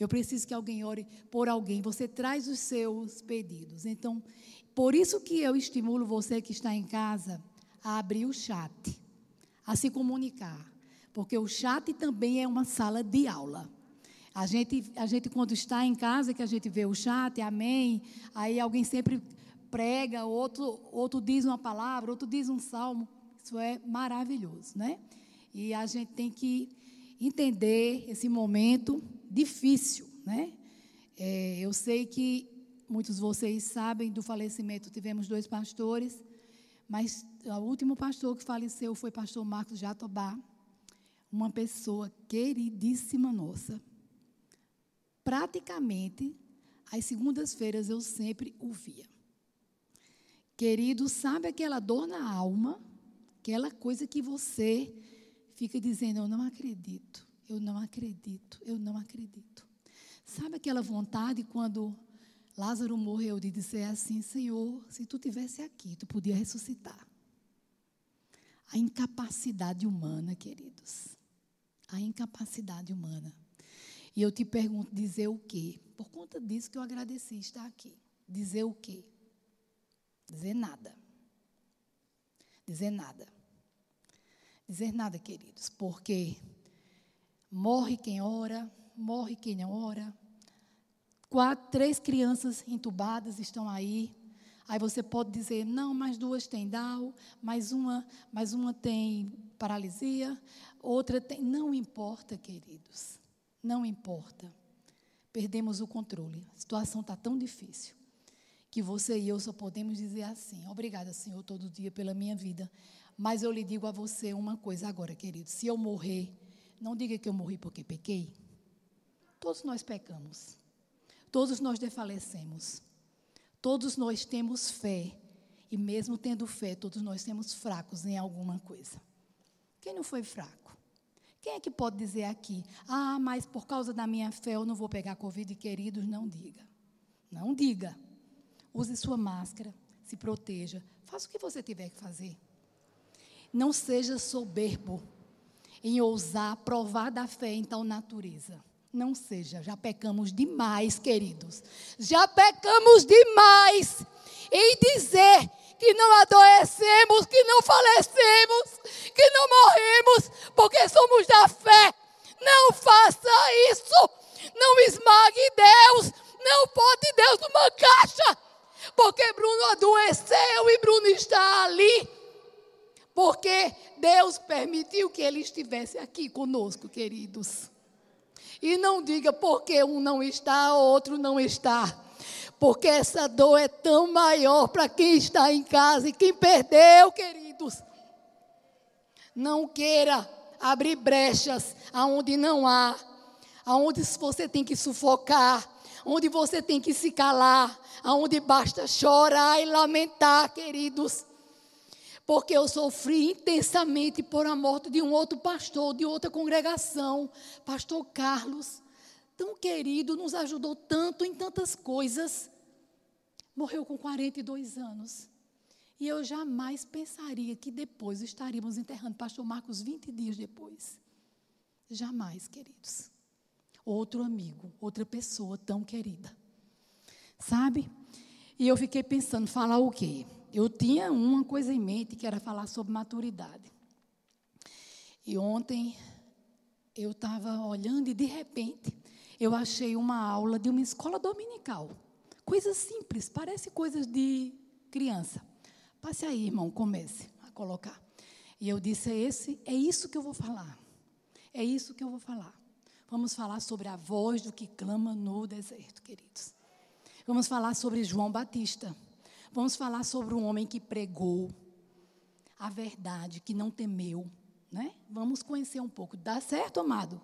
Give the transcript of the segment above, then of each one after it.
Eu preciso que alguém ore por alguém. Você traz os seus pedidos. Então, por isso que eu estimulo você que está em casa a abrir o chat, a se comunicar. Porque o chat também é uma sala de aula. A gente, a gente, quando está em casa, que a gente vê o chat, amém, aí alguém sempre prega, outro, outro diz uma palavra, outro diz um salmo. Isso é maravilhoso, né? E a gente tem que entender esse momento difícil, né? É, eu sei que muitos de vocês sabem do falecimento, tivemos dois pastores, mas o último pastor que faleceu foi o pastor Marcos Jatobá, uma pessoa queridíssima nossa. Praticamente, às segundas-feiras eu sempre o via. Querido, sabe aquela dor na alma? Aquela coisa que você fica dizendo: Eu não acredito, eu não acredito, eu não acredito. Sabe aquela vontade quando Lázaro morreu de dizer assim: Senhor, se tu tivesse aqui, tu podia ressuscitar. A incapacidade humana, queridos a incapacidade humana. E eu te pergunto, dizer o quê? Por conta disso que eu agradeci estar aqui. Dizer o quê? Dizer nada. Dizer nada. Dizer nada, queridos, porque morre quem ora, morre quem não ora. Quatro, três crianças entubadas estão aí. Aí você pode dizer, não, mais duas têm Down, mais uma, mais uma tem paralisia, outra tem. Não importa, queridos. Não importa. Perdemos o controle. A situação está tão difícil que você e eu só podemos dizer assim: obrigada, Senhor, todo dia pela minha vida. Mas eu lhe digo a você uma coisa agora, querido: se eu morrer, não diga que eu morri porque pequei. Todos nós pecamos. Todos nós desfalecemos. Todos nós temos fé. E mesmo tendo fé, todos nós temos fracos em alguma coisa. Quem não foi fraco? Quem é que pode dizer aqui, ah, mas por causa da minha fé eu não vou pegar Covid, queridos? Não diga. Não diga. Use sua máscara, se proteja, faça o que você tiver que fazer. Não seja soberbo em ousar provar da fé em tal natureza. Não seja, já pecamos demais, queridos. Já pecamos demais em dizer que não adoecemos, que não falecemos, que não morremos, porque somos da fé. Não faça isso. Não esmague Deus. Não pode Deus numa caixa. Porque Bruno adoeceu e Bruno está ali. Porque Deus permitiu que ele estivesse aqui conosco, queridos. E não diga porque um não está, o outro não está porque essa dor é tão maior para quem está em casa e quem perdeu, queridos. Não queira abrir brechas aonde não há, aonde você tem que sufocar, onde você tem que se calar, aonde basta chorar e lamentar, queridos. Porque eu sofri intensamente por a morte de um outro pastor, de outra congregação, pastor Carlos tão querido, nos ajudou tanto em tantas coisas. Morreu com 42 anos. E eu jamais pensaria que depois estaríamos enterrando pastor Marcos 20 dias depois. Jamais, queridos. Outro amigo, outra pessoa tão querida. Sabe? E eu fiquei pensando, falar o quê? Eu tinha uma coisa em mente que era falar sobre maturidade. E ontem eu estava olhando e de repente eu achei uma aula de uma escola dominical. Coisas simples, parece coisas de criança. Passe aí, irmão, comece a colocar. E eu disse: é, esse, é isso que eu vou falar. É isso que eu vou falar. Vamos falar sobre a voz do que clama no deserto, queridos. Vamos falar sobre João Batista. Vamos falar sobre um homem que pregou a verdade, que não temeu. Né? Vamos conhecer um pouco. Dá certo, amado?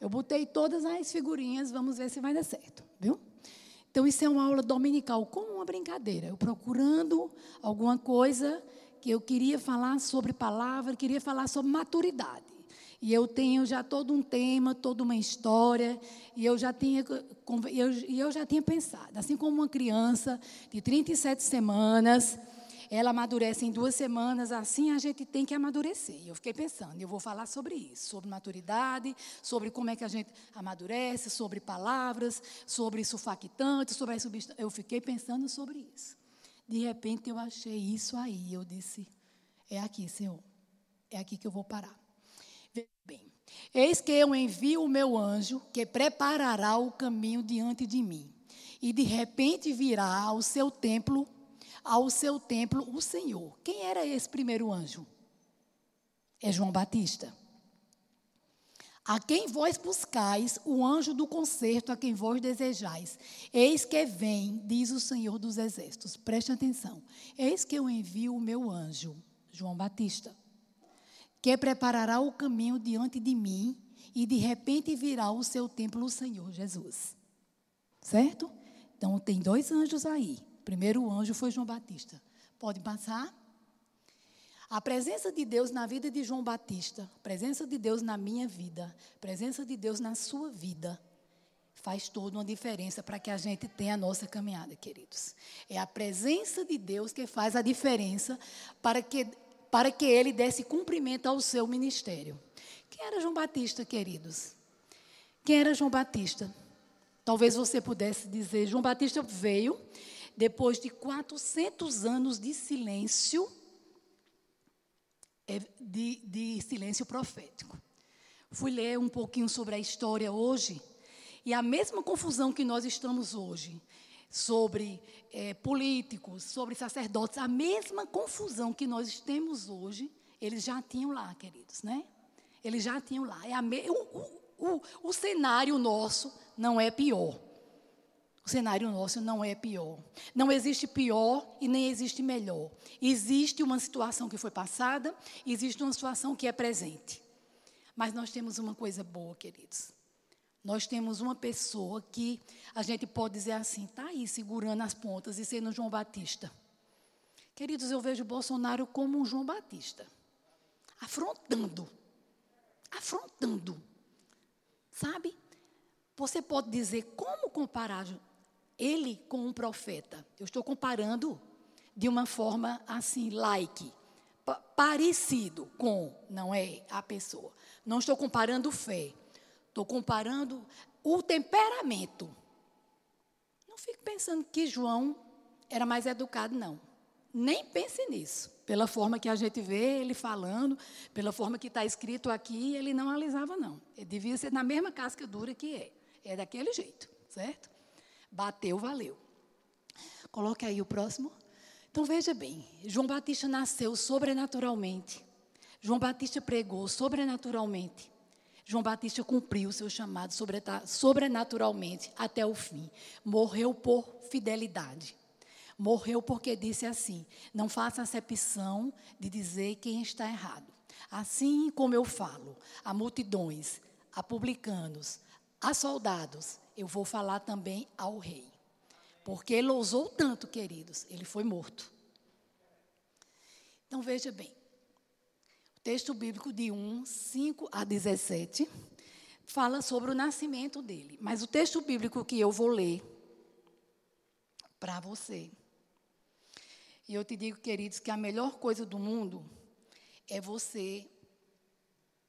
Eu botei todas as figurinhas, vamos ver se vai dar certo, viu? Então, isso é uma aula dominical, como uma brincadeira. Eu procurando alguma coisa que eu queria falar sobre palavra, queria falar sobre maturidade. E eu tenho já todo um tema, toda uma história, e eu já tinha, eu, eu já tinha pensado, assim como uma criança de 37 semanas, ela amadurece em duas semanas, assim a gente tem que amadurecer. Eu fiquei pensando, eu vou falar sobre isso, sobre maturidade, sobre como é que a gente amadurece, sobre palavras, sobre sulfactantes, sobre as substâncias. Eu fiquei pensando sobre isso. De repente eu achei isso aí, eu disse, é aqui, Senhor, é aqui que eu vou parar. Eis que eu envio o meu anjo que preparará o caminho diante de mim. E de repente virá ao seu templo ao seu templo o Senhor. Quem era esse primeiro anjo? É João Batista. A quem vós buscais, o anjo do concerto a quem vós desejais. Eis que vem, diz o Senhor dos Exércitos. Preste atenção. Eis que eu envio o meu anjo, João Batista, que preparará o caminho diante de mim, e de repente virá o seu templo o Senhor Jesus. Certo? Então tem dois anjos aí primeiro anjo foi João Batista. Pode passar? A presença de Deus na vida de João Batista, presença de Deus na minha vida, presença de Deus na sua vida, faz toda uma diferença para que a gente tenha a nossa caminhada, queridos. É a presença de Deus que faz a diferença para que, para que ele desse cumprimento ao seu ministério. Quem era João Batista, queridos? Quem era João Batista? Talvez você pudesse dizer: João Batista veio depois de 400 anos de silêncio, é, de, de silêncio profético. Fui ler um pouquinho sobre a história hoje, e a mesma confusão que nós estamos hoje, sobre é, políticos, sobre sacerdotes, a mesma confusão que nós temos hoje, eles já tinham lá, queridos, né? Eles já tinham lá. É me, o, o, o, o cenário nosso não é pior. O cenário nosso não é pior. Não existe pior e nem existe melhor. Existe uma situação que foi passada, existe uma situação que é presente. Mas nós temos uma coisa boa, queridos. Nós temos uma pessoa que a gente pode dizer assim, está aí segurando as pontas e sendo João Batista. Queridos, eu vejo Bolsonaro como um João Batista, afrontando, afrontando, sabe? Você pode dizer como comparar ele com um profeta. Eu estou comparando de uma forma assim, like, parecido com, não é a pessoa. Não estou comparando fé. Estou comparando o temperamento. Não fique pensando que João era mais educado, não. Nem pense nisso. Pela forma que a gente vê ele falando, pela forma que está escrito aqui, ele não alisava, não. Ele devia ser na mesma casca dura que é. É daquele jeito, certo? Bateu, valeu. Coloque aí o próximo. Então veja bem, João Batista nasceu sobrenaturalmente. João Batista pregou sobrenaturalmente. João Batista cumpriu o seu chamado sobrenaturalmente até o fim. Morreu por fidelidade. Morreu porque disse assim: não faça acepção de dizer quem está errado. Assim como eu falo a multidões, a publicanos, a soldados, eu vou falar também ao rei. Porque ele ousou tanto, queridos, ele foi morto. Então veja bem. Texto bíblico de 1, 5 a 17 fala sobre o nascimento dele. Mas o texto bíblico que eu vou ler para você. E eu te digo, queridos, que a melhor coisa do mundo é você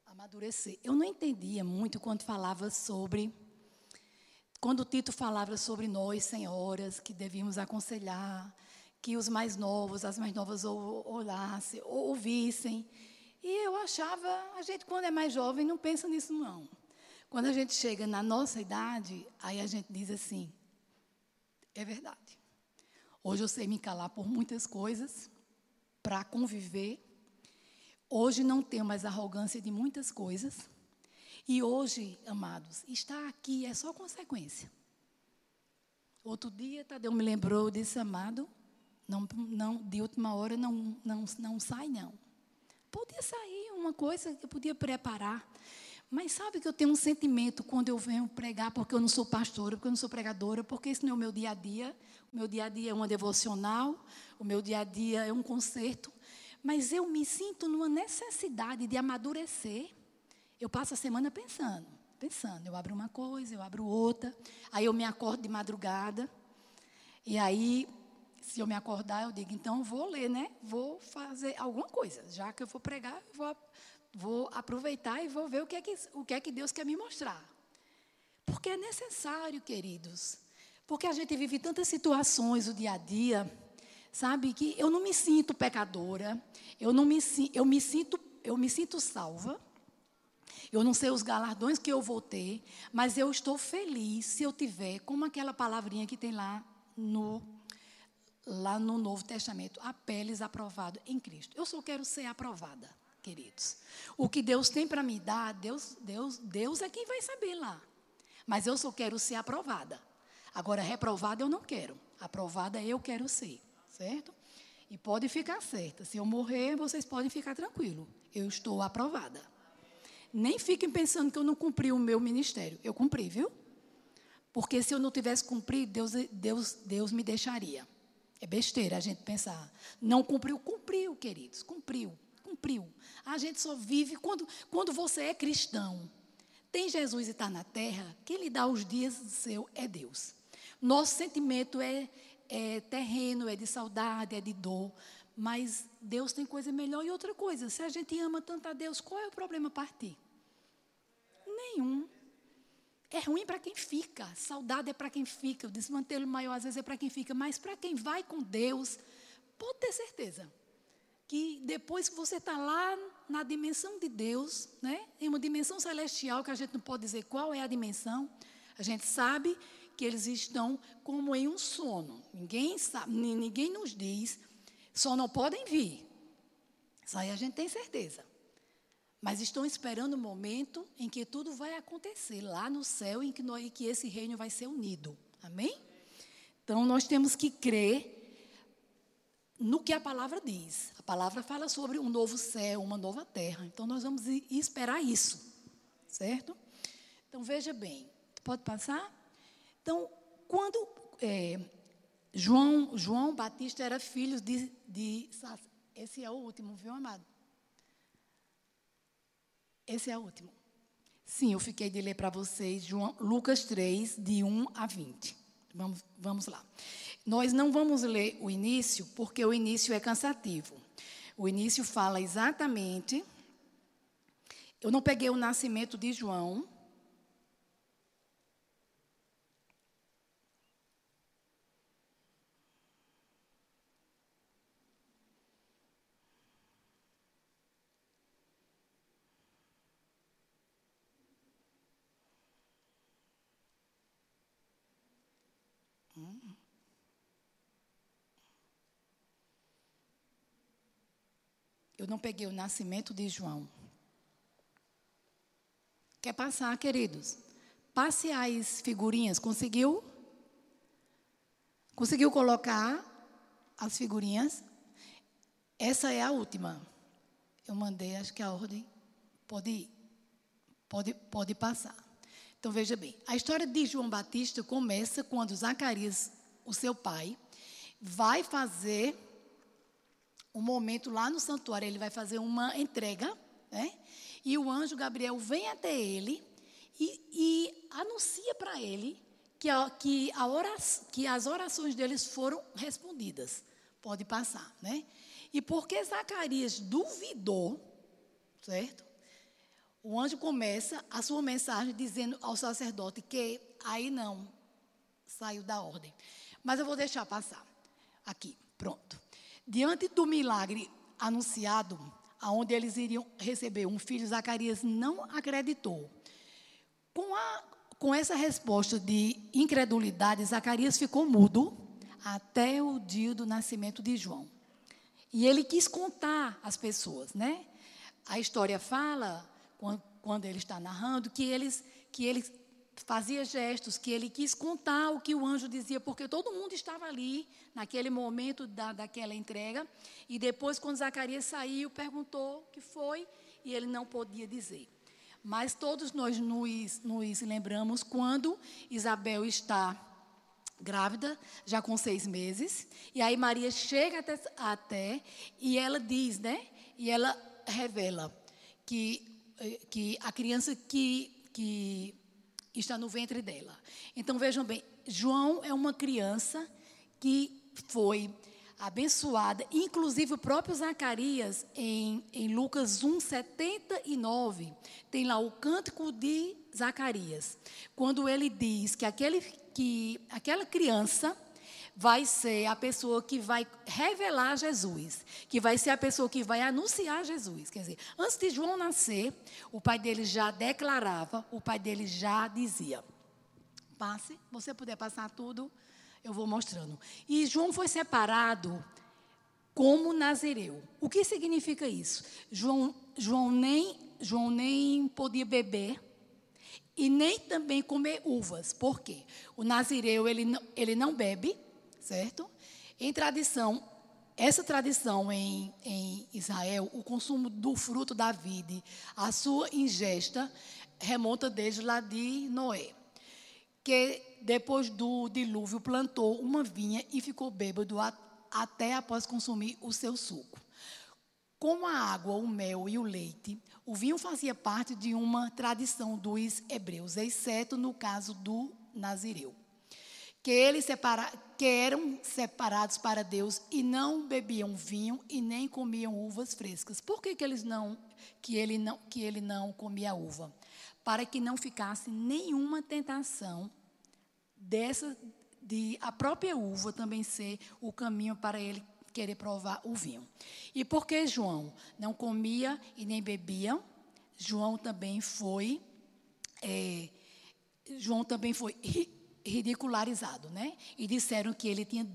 amadurecer. Eu não entendia muito quando falava sobre quando Tito falava sobre nós, senhoras, que devíamos aconselhar, que os mais novos, as mais novas olhassem, ouvissem. E eu achava, a gente quando é mais jovem não pensa nisso não. Quando a gente chega na nossa idade, aí a gente diz assim, é verdade. Hoje eu sei me calar por muitas coisas para conviver. Hoje não tenho mais arrogância de muitas coisas. E hoje, amados, estar aqui é só consequência. Outro dia, Tadeu me lembrou, disse, amado, não, não, de última hora não, não, não sai, não. Podia sair uma coisa que eu podia preparar. Mas sabe que eu tenho um sentimento quando eu venho pregar, porque eu não sou pastora, porque eu não sou pregadora, porque isso não é o meu dia a dia. O meu dia a dia é uma devocional, o meu dia a dia é um concerto. Mas eu me sinto numa necessidade de amadurecer eu passo a semana pensando, pensando. Eu abro uma coisa, eu abro outra. Aí eu me acordo de madrugada. E aí, se eu me acordar, eu digo, então vou ler, né? Vou fazer alguma coisa. Já que eu vou pregar, vou, vou aproveitar e vou ver o que, é que, o que é que Deus quer me mostrar. Porque é necessário, queridos. Porque a gente vive tantas situações o dia a dia, sabe, que eu não me sinto pecadora, eu não me, eu me sinto, eu me sinto salva. Eu não sei os galardões que eu vou ter, mas eu estou feliz se eu tiver, como aquela palavrinha que tem lá no lá no Novo Testamento, a peles aprovado em Cristo. Eu só quero ser aprovada, queridos. O que Deus tem para me dar, Deus, Deus, Deus é quem vai saber lá. Mas eu só quero ser aprovada. Agora, reprovada eu não quero. Aprovada eu quero ser, certo? E pode ficar certa. Se eu morrer, vocês podem ficar tranquilos. Eu estou aprovada. Nem fiquem pensando que eu não cumpri o meu ministério. Eu cumpri, viu? Porque se eu não tivesse cumprido, Deus, Deus, Deus me deixaria. É besteira a gente pensar. Não cumpriu, cumpriu, queridos, cumpriu, cumpriu. A gente só vive quando, quando você é cristão. Tem Jesus e está na terra, quem lhe dá os dias seu é Deus. Nosso sentimento é, é terreno, é de saudade, é de dor. Mas Deus tem coisa melhor e outra coisa. Se a gente ama tanto a Deus, qual é o problema partir? Nenhum. É ruim para quem fica, saudade é para quem fica, o desmantelo maior às vezes é para quem fica, mas para quem vai com Deus, pode ter certeza que depois que você está lá na dimensão de Deus, né, em uma dimensão celestial que a gente não pode dizer qual é a dimensão, a gente sabe que eles estão como em um sono. Ninguém sabe, ninguém nos diz, só não podem vir. Isso aí a gente tem certeza. Mas estão esperando o momento em que tudo vai acontecer lá no céu, em que, nós, em que esse reino vai ser unido. Amém? Então nós temos que crer no que a palavra diz. A palavra fala sobre um novo céu, uma nova terra. Então nós vamos esperar isso. Certo? Então veja bem. Pode passar? Então, quando é, João, João Batista era filho de, de. Esse é o último, viu, amado? Esse é o último. Sim, eu fiquei de ler para vocês João, Lucas 3, de 1 a 20. Vamos, vamos lá. Nós não vamos ler o início, porque o início é cansativo. O início fala exatamente. Eu não peguei o nascimento de João, Eu não peguei o nascimento de João. Quer passar, queridos? Passe as figurinhas. Conseguiu? Conseguiu colocar as figurinhas? Essa é a última. Eu mandei, acho que a ordem pode. Pode, pode passar. Então veja bem, a história de João Batista começa quando Zacarias, o seu pai, vai fazer um momento lá no santuário, ele vai fazer uma entrega, né? E o anjo Gabriel vem até ele e, e anuncia para ele que, a, que, a oração, que as orações deles foram respondidas. Pode passar, né? E porque Zacarias duvidou, certo? O anjo começa a sua mensagem dizendo ao sacerdote que aí não saiu da ordem. Mas eu vou deixar passar. Aqui, pronto. Diante do milagre anunciado, aonde eles iriam receber um filho, Zacarias não acreditou. Com, a, com essa resposta de incredulidade, Zacarias ficou mudo até o dia do nascimento de João. E ele quis contar às pessoas, né? A história fala, quando, ele está narrando, que eles, que eles fazia gestos, que ele quis contar o que o anjo dizia, porque todo mundo estava ali, naquele momento da, daquela entrega. E depois, quando Zacarias saiu, perguntou o que foi, e ele não podia dizer. Mas todos nós nos, nos lembramos quando Isabel está grávida, já com seis meses, e aí Maria chega até, até e ela diz, né? E ela revela que, eh, que a criança que, que está no ventre dela. Então vejam bem, João é uma criança que foi abençoada. Inclusive, o próprio Zacarias, em, em Lucas 1, 79, tem lá o cântico de Zacarias, quando ele diz que, aquele, que aquela criança vai ser a pessoa que vai revelar Jesus, que vai ser a pessoa que vai anunciar Jesus. Quer dizer, antes de João nascer, o pai dele já declarava, o pai dele já dizia. Passe, você puder passar tudo, eu vou mostrando. E João foi separado como Nazireu. O que significa isso? João, João, nem, João nem podia beber e nem também comer uvas. Por quê? O Nazireu, ele não, ele não bebe, certo? Em tradição, essa tradição em, em Israel, o consumo do fruto da vide, a sua ingesta, remonta desde lá de Noé. Que depois do dilúvio plantou uma vinha e ficou bêbado a, até após consumir o seu suco. Como a água, o mel e o leite, o vinho fazia parte de uma tradição dos hebreus, exceto no caso do Nazireu que eles separa, que eram separados para Deus e não bebiam vinho e nem comiam uvas frescas. Por que, que eles não que ele não que ele não comia uva? Para que não ficasse nenhuma tentação dessa de a própria uva também ser o caminho para ele querer provar o vinho. E porque João não comia e nem bebia, João também foi é, João também foi ridicularizado, né? E disseram que ele tinha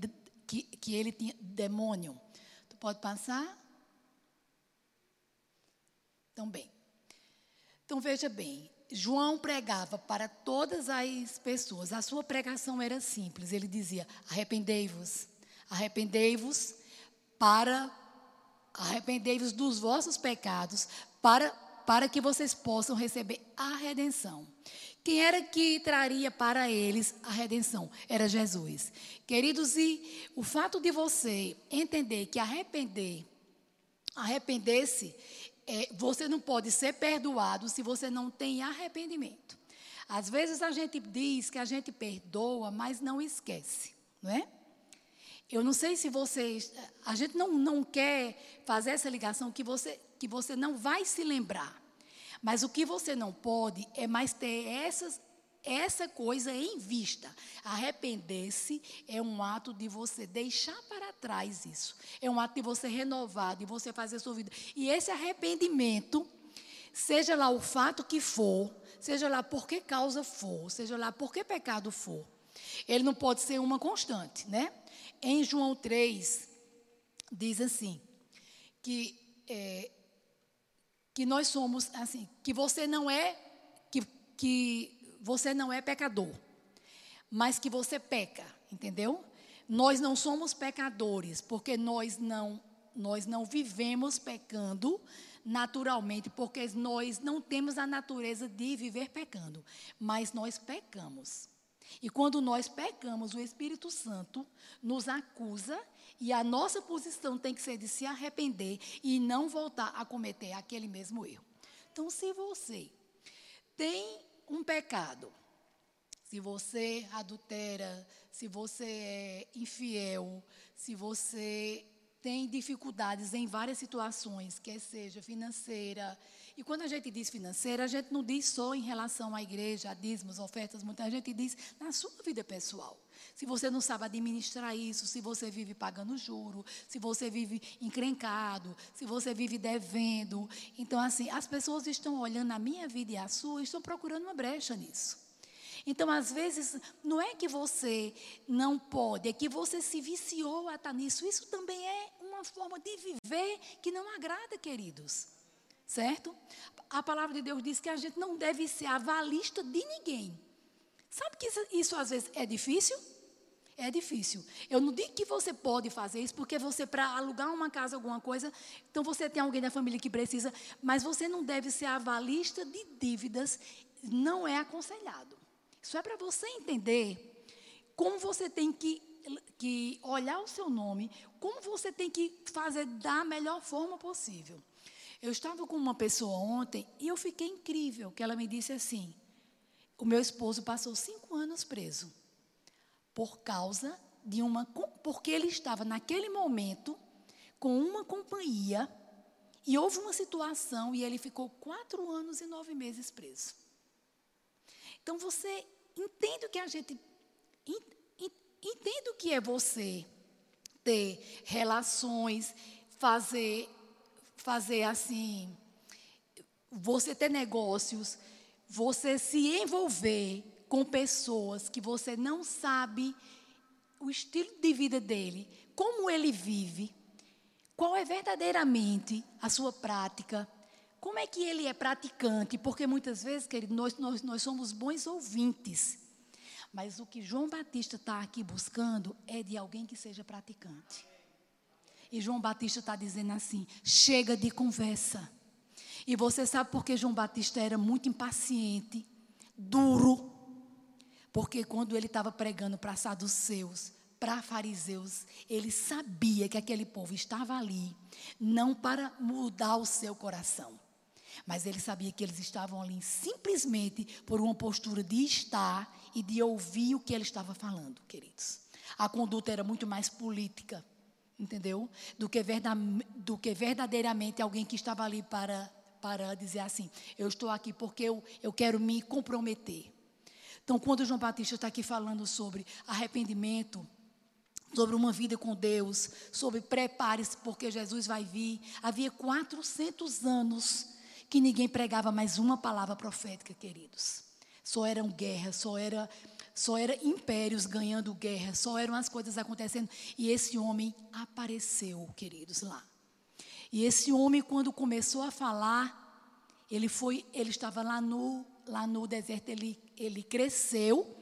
que, que ele tinha demônio. Tu pode passar? Então bem. Então veja bem, João pregava para todas as pessoas. A sua pregação era simples. Ele dizia: arrependei-vos, arrependei-vos para arrependei-vos dos vossos pecados para para que vocês possam receber a redenção. Quem era que traria para eles a redenção? Era Jesus. Queridos, e o fato de você entender que arrepender, arrepender-se, é, você não pode ser perdoado se você não tem arrependimento. Às vezes a gente diz que a gente perdoa, mas não esquece, não é? Eu não sei se vocês, a gente não, não quer fazer essa ligação que você, que você não vai se lembrar. Mas o que você não pode é mais ter essas, essa coisa em vista. Arrepender-se é um ato de você deixar para trás isso. É um ato de você renovar, de você fazer a sua vida. E esse arrependimento, seja lá o fato que for, seja lá por que causa for, seja lá por que pecado for, ele não pode ser uma constante, né? Em João 3, diz assim, que é, que nós somos assim, que você não é que, que você não é pecador, mas que você peca, entendeu? Nós não somos pecadores, porque nós não nós não vivemos pecando naturalmente, porque nós não temos a natureza de viver pecando, mas nós pecamos. E quando nós pecamos, o Espírito Santo nos acusa e a nossa posição tem que ser de se arrepender e não voltar a cometer aquele mesmo erro. Então, se você tem um pecado, se você adultera, se você é infiel, se você tem dificuldades em várias situações, quer seja financeira, e quando a gente diz financeira, a gente não diz só em relação à igreja, a dízimos, ofertas, muita gente diz na sua vida pessoal. Se você não sabe administrar isso, se você vive pagando juro, se você vive encrencado, se você vive devendo. Então, assim, as pessoas estão olhando a minha vida e a sua e estão procurando uma brecha nisso. Então, às vezes, não é que você não pode, é que você se viciou a estar nisso. Isso também é uma forma de viver que não agrada, queridos. Certo? A palavra de Deus diz que a gente não deve ser avalista de ninguém. Sabe que isso, isso às vezes é difícil? É difícil. Eu não digo que você pode fazer isso, porque você, para alugar uma casa, alguma coisa, então você tem alguém da família que precisa, mas você não deve ser avalista de dívidas, não é aconselhado. Isso é para você entender como você tem que, que olhar o seu nome, como você tem que fazer da melhor forma possível. Eu estava com uma pessoa ontem e eu fiquei incrível, que ela me disse assim: o meu esposo passou cinco anos preso por causa de uma. Porque ele estava naquele momento com uma companhia e houve uma situação e ele ficou quatro anos e nove meses preso. Então você entende o que a gente. Entende o que é você ter relações, fazer, fazer assim, você ter negócios, você se envolver com pessoas que você não sabe o estilo de vida dele, como ele vive, qual é verdadeiramente a sua prática, como é que ele é praticante, porque muitas vezes, querido, nós, nós, nós somos bons ouvintes. Mas o que João Batista está aqui buscando é de alguém que seja praticante. E João Batista está dizendo assim: chega de conversa. E você sabe por que João Batista era muito impaciente, duro, porque quando ele estava pregando para saduceus, para fariseus, ele sabia que aquele povo estava ali, não para mudar o seu coração, mas ele sabia que eles estavam ali simplesmente por uma postura de estar e de ouvir o que ele estava falando, queridos. A conduta era muito mais política, entendeu? Do que, do que verdadeiramente alguém que estava ali para, para dizer assim: eu estou aqui porque eu, eu quero me comprometer. Então, quando João Batista está aqui falando sobre arrependimento, sobre uma vida com Deus, sobre prepare-se porque Jesus vai vir, havia 400 anos que ninguém pregava mais uma palavra profética, queridos. Só eram guerras, só era só era impérios ganhando guerra, só eram as coisas acontecendo. E esse homem apareceu, queridos, lá. E esse homem, quando começou a falar, ele foi, ele estava lá no, lá no deserto, ele ele cresceu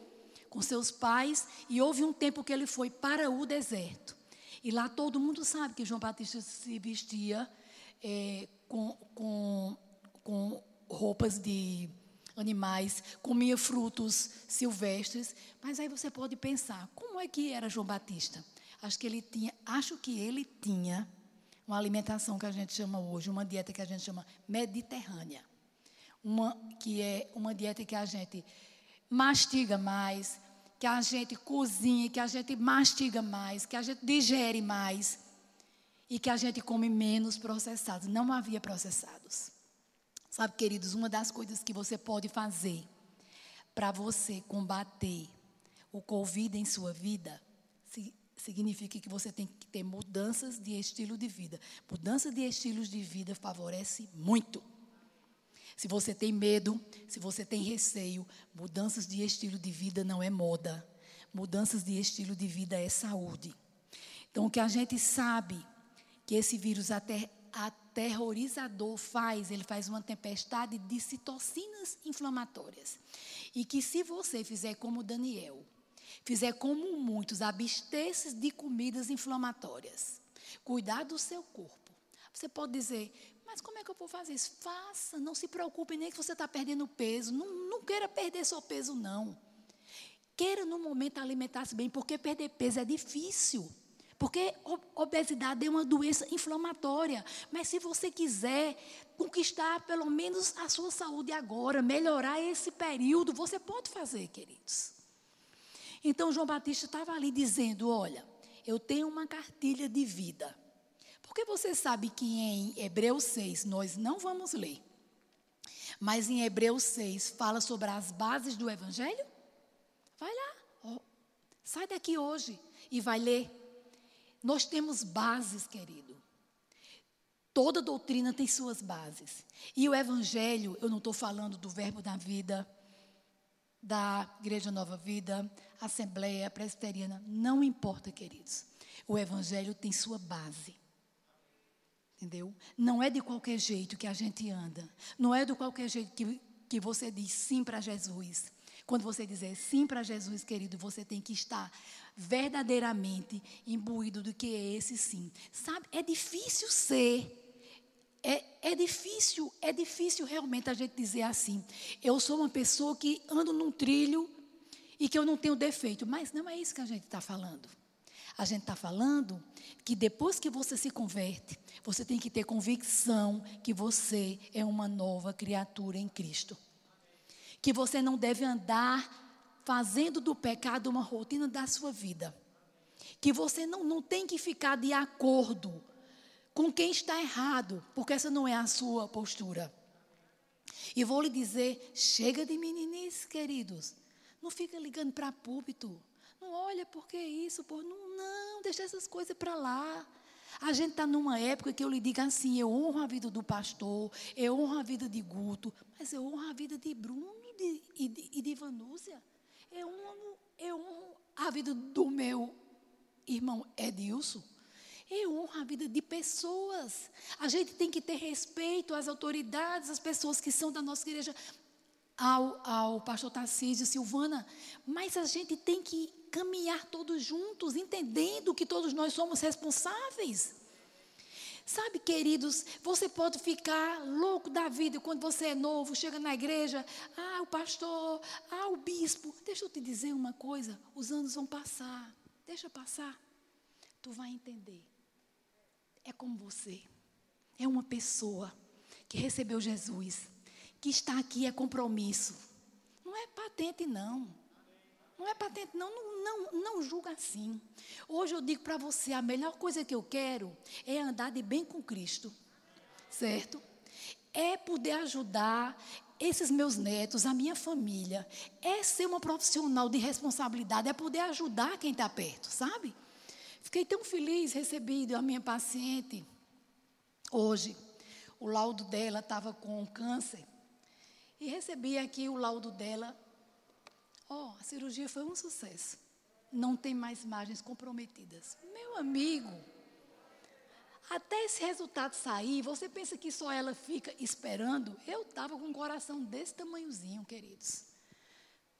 com seus pais e houve um tempo que ele foi para o deserto. E lá todo mundo sabe que João Batista se vestia é, com, com, com roupas de animais, comia frutos silvestres. Mas aí você pode pensar, como é que era João Batista? Acho que ele tinha, acho que ele tinha uma alimentação que a gente chama hoje, uma dieta que a gente chama mediterrânea uma, que é uma dieta que a gente mastiga mais, que a gente cozinha, que a gente mastiga mais, que a gente digere mais e que a gente come menos processados. Não havia processados. Sabe, queridos, uma das coisas que você pode fazer para você combater o Covid em sua vida significa que você tem que ter mudanças de estilo de vida. Mudança de estilos de vida favorece muito. Se você tem medo, se você tem receio, mudanças de estilo de vida não é moda. Mudanças de estilo de vida é saúde. Então, o que a gente sabe que esse vírus ater aterrorizador faz, ele faz uma tempestade de citocinas inflamatórias. E que se você fizer como Daniel, fizer como muitos, abster-se de comidas inflamatórias, cuidar do seu corpo. Você pode dizer, mas como é que eu vou fazer isso? Faça, não se preocupe nem que você está perdendo peso. Não, não queira perder só peso, não. Queira no momento alimentar-se bem, porque perder peso é difícil. Porque obesidade é uma doença inflamatória. Mas se você quiser conquistar pelo menos a sua saúde agora, melhorar esse período, você pode fazer, queridos. Então João Batista estava ali dizendo: Olha, eu tenho uma cartilha de vida. Porque você sabe que em Hebreus 6 nós não vamos ler. Mas em Hebreus 6 fala sobre as bases do Evangelho? Vai lá. Oh, sai daqui hoje e vai ler. Nós temos bases, querido. Toda doutrina tem suas bases. E o Evangelho, eu não estou falando do Verbo da Vida, da Igreja Nova Vida, Assembleia Presbiteriana. Não importa, queridos. O Evangelho tem sua base. Entendeu? Não é de qualquer jeito que a gente anda. Não é de qualquer jeito que, que você diz sim para Jesus. Quando você dizer sim para Jesus, querido, você tem que estar verdadeiramente imbuído do que é esse sim. Sabe, é difícil ser. É, é difícil, é difícil realmente a gente dizer assim. Eu sou uma pessoa que ando num trilho e que eu não tenho defeito. Mas não é isso que a gente está falando. A gente está falando que depois que você se converte, você tem que ter convicção que você é uma nova criatura em Cristo. Que você não deve andar fazendo do pecado uma rotina da sua vida. que você não, não tem que ficar de acordo com quem está errado, porque essa não é a sua postura. E vou lhe dizer: chega de meninice, queridos. Não fica ligando para púlpito. Não olha porque isso, por não, não, deixa essas coisas para lá. A gente está numa época que eu lhe digo assim: eu honro a vida do pastor, eu honro a vida de Guto, mas eu honro a vida de Bruno de, e, de, e de Vanúcia. Eu honro, eu honro a vida do meu irmão Edilson. Eu honro a vida de pessoas. A gente tem que ter respeito às autoridades, às pessoas que são da nossa igreja, ao, ao pastor Tarcísio, Silvana. Mas a gente tem que caminhar todos juntos, entendendo que todos nós somos responsáveis. Sabe, queridos, você pode ficar louco da vida quando você é novo, chega na igreja, ah, o pastor, ah, o bispo. Deixa eu te dizer uma coisa: os anos vão passar, deixa passar. Tu vai entender é como você. É uma pessoa que recebeu Jesus, que está aqui é compromisso. Não é patente, não. Não é patente, não. Não, não, não julga assim. Hoje eu digo para você: a melhor coisa que eu quero é andar de bem com Cristo. Certo? É poder ajudar esses meus netos, a minha família. É ser uma profissional de responsabilidade, é poder ajudar quem está perto, sabe? Fiquei tão feliz recebido a minha paciente hoje. O laudo dela estava com câncer. E recebi aqui o laudo dela. Ó, oh, a cirurgia foi um sucesso. Não tem mais margens comprometidas. Meu amigo, até esse resultado sair, você pensa que só ela fica esperando? Eu estava com um coração desse tamanhozinho, queridos.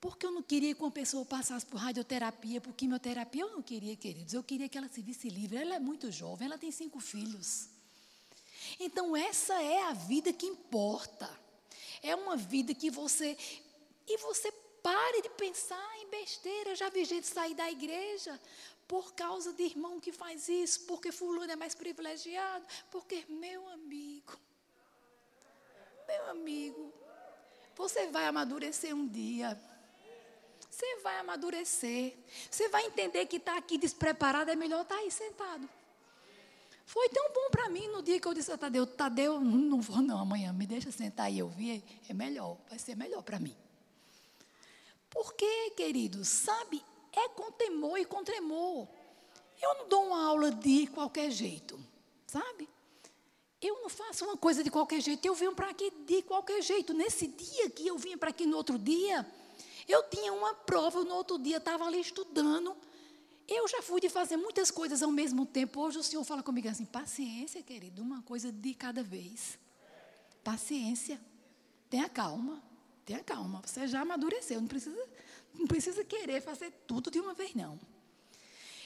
Porque eu não queria que uma pessoa passasse por radioterapia, por quimioterapia. Eu não queria, queridos. Eu queria que ela se visse livre. Ela é muito jovem, ela tem cinco filhos. Então, essa é a vida que importa. É uma vida que você. E você pare de pensar em besteira. Eu já vi gente sair da igreja por causa de irmão que faz isso, porque fulano é mais privilegiado, porque meu amigo, meu amigo, você vai amadurecer um dia. Você vai amadurecer. Você vai entender que estar tá aqui despreparado é melhor estar tá aí sentado. Foi tão bom para mim no dia que eu disse a Tadeu, Tadeu, não vou não amanhã, me deixa sentar e ouvir, é melhor, vai ser melhor para mim. Porque, queridos, sabe, é com temor e com tremor. Eu não dou uma aula de qualquer jeito, sabe? Eu não faço uma coisa de qualquer jeito, eu venho para aqui de qualquer jeito. Nesse dia que eu vinha para aqui no outro dia, eu tinha uma prova, no outro dia estava ali estudando. Eu já fui de fazer muitas coisas ao mesmo tempo. Hoje o Senhor fala comigo assim: paciência, querido, uma coisa de cada vez. Paciência. Tenha calma. Tenha calma. Você já amadureceu. Não precisa, não precisa querer fazer tudo de uma vez, não.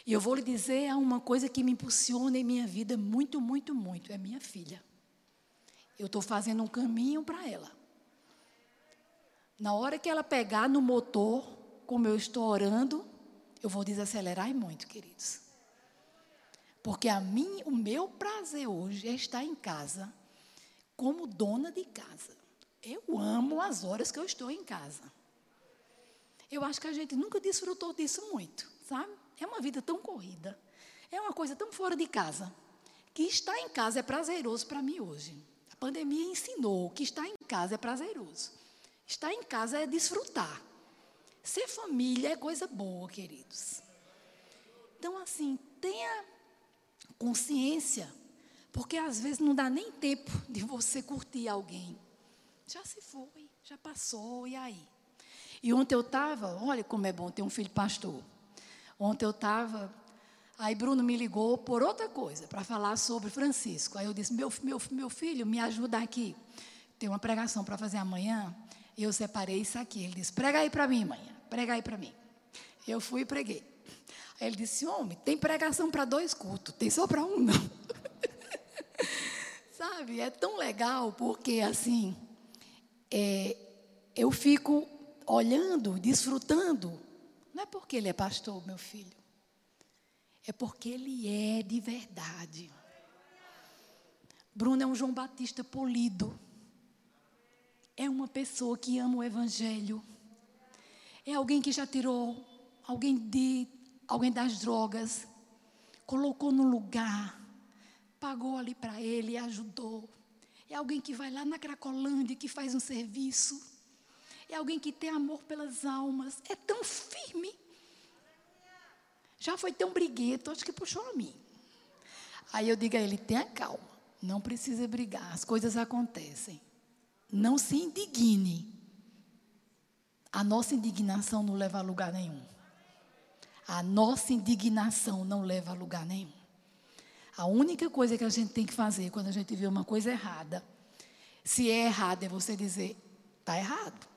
E eu vou lhe dizer uma coisa que me impulsiona em minha vida muito, muito, muito. É minha filha. Eu estou fazendo um caminho para ela. Na hora que ela pegar no motor, como eu estou orando, eu vou desacelerar muito, queridos. Porque a mim, o meu prazer hoje é estar em casa como dona de casa. Eu amo as horas que eu estou em casa. Eu acho que a gente nunca desfrutou disso muito, sabe? É uma vida tão corrida. É uma coisa tão fora de casa. Que estar em casa é prazeroso para mim hoje. A pandemia ensinou que estar em casa é prazeroso. Estar em casa é desfrutar. Ser família é coisa boa, queridos. Então, assim, tenha consciência, porque às vezes não dá nem tempo de você curtir alguém. Já se foi, já passou, e aí? E ontem eu estava, olha como é bom ter um filho pastor. Ontem eu estava, aí Bruno me ligou por outra coisa, para falar sobre Francisco. Aí eu disse: meu, meu, meu filho, me ajuda aqui. Tem uma pregação para fazer amanhã. E eu separei isso aqui. Ele disse: prega aí para mim, mãe. Prega aí para mim. Eu fui e preguei. Aí ele disse: homem, tem pregação para dois cultos, tem só para um, não. Sabe, é tão legal porque assim, é, eu fico olhando, desfrutando. Não é porque ele é pastor, meu filho. É porque ele é de verdade. Bruno é um João Batista polido é uma pessoa que ama o Evangelho. É alguém que já tirou alguém de alguém das drogas, colocou no lugar, pagou ali para ele ajudou. É alguém que vai lá na Cracolândia que faz um serviço. É alguém que tem amor pelas almas. É tão firme. Já foi tão briguento, acho que puxou a mim. Aí eu digo a ele: tenha calma, não precisa brigar, as coisas acontecem. Não se indigne. A nossa indignação não leva a lugar nenhum. A nossa indignação não leva a lugar nenhum. A única coisa que a gente tem que fazer quando a gente vê uma coisa errada, se é errado, é você dizer: está errado.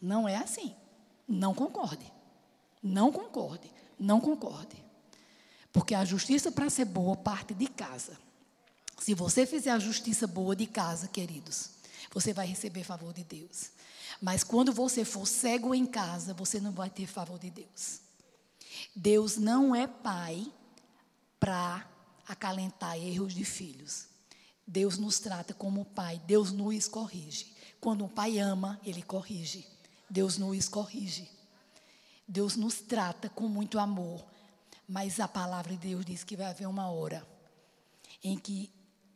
Não é assim. Não concorde. Não concorde. Não concorde. Porque a justiça para ser boa parte de casa. Se você fizer a justiça boa de casa, queridos, você vai receber favor de Deus. Mas quando você for cego em casa, você não vai ter favor de Deus. Deus não é pai para acalentar erros de filhos. Deus nos trata como pai, Deus nos corrige. Quando um pai ama, ele corrige. Deus nos corrige. Deus nos trata com muito amor. Mas a palavra de Deus diz que vai haver uma hora em que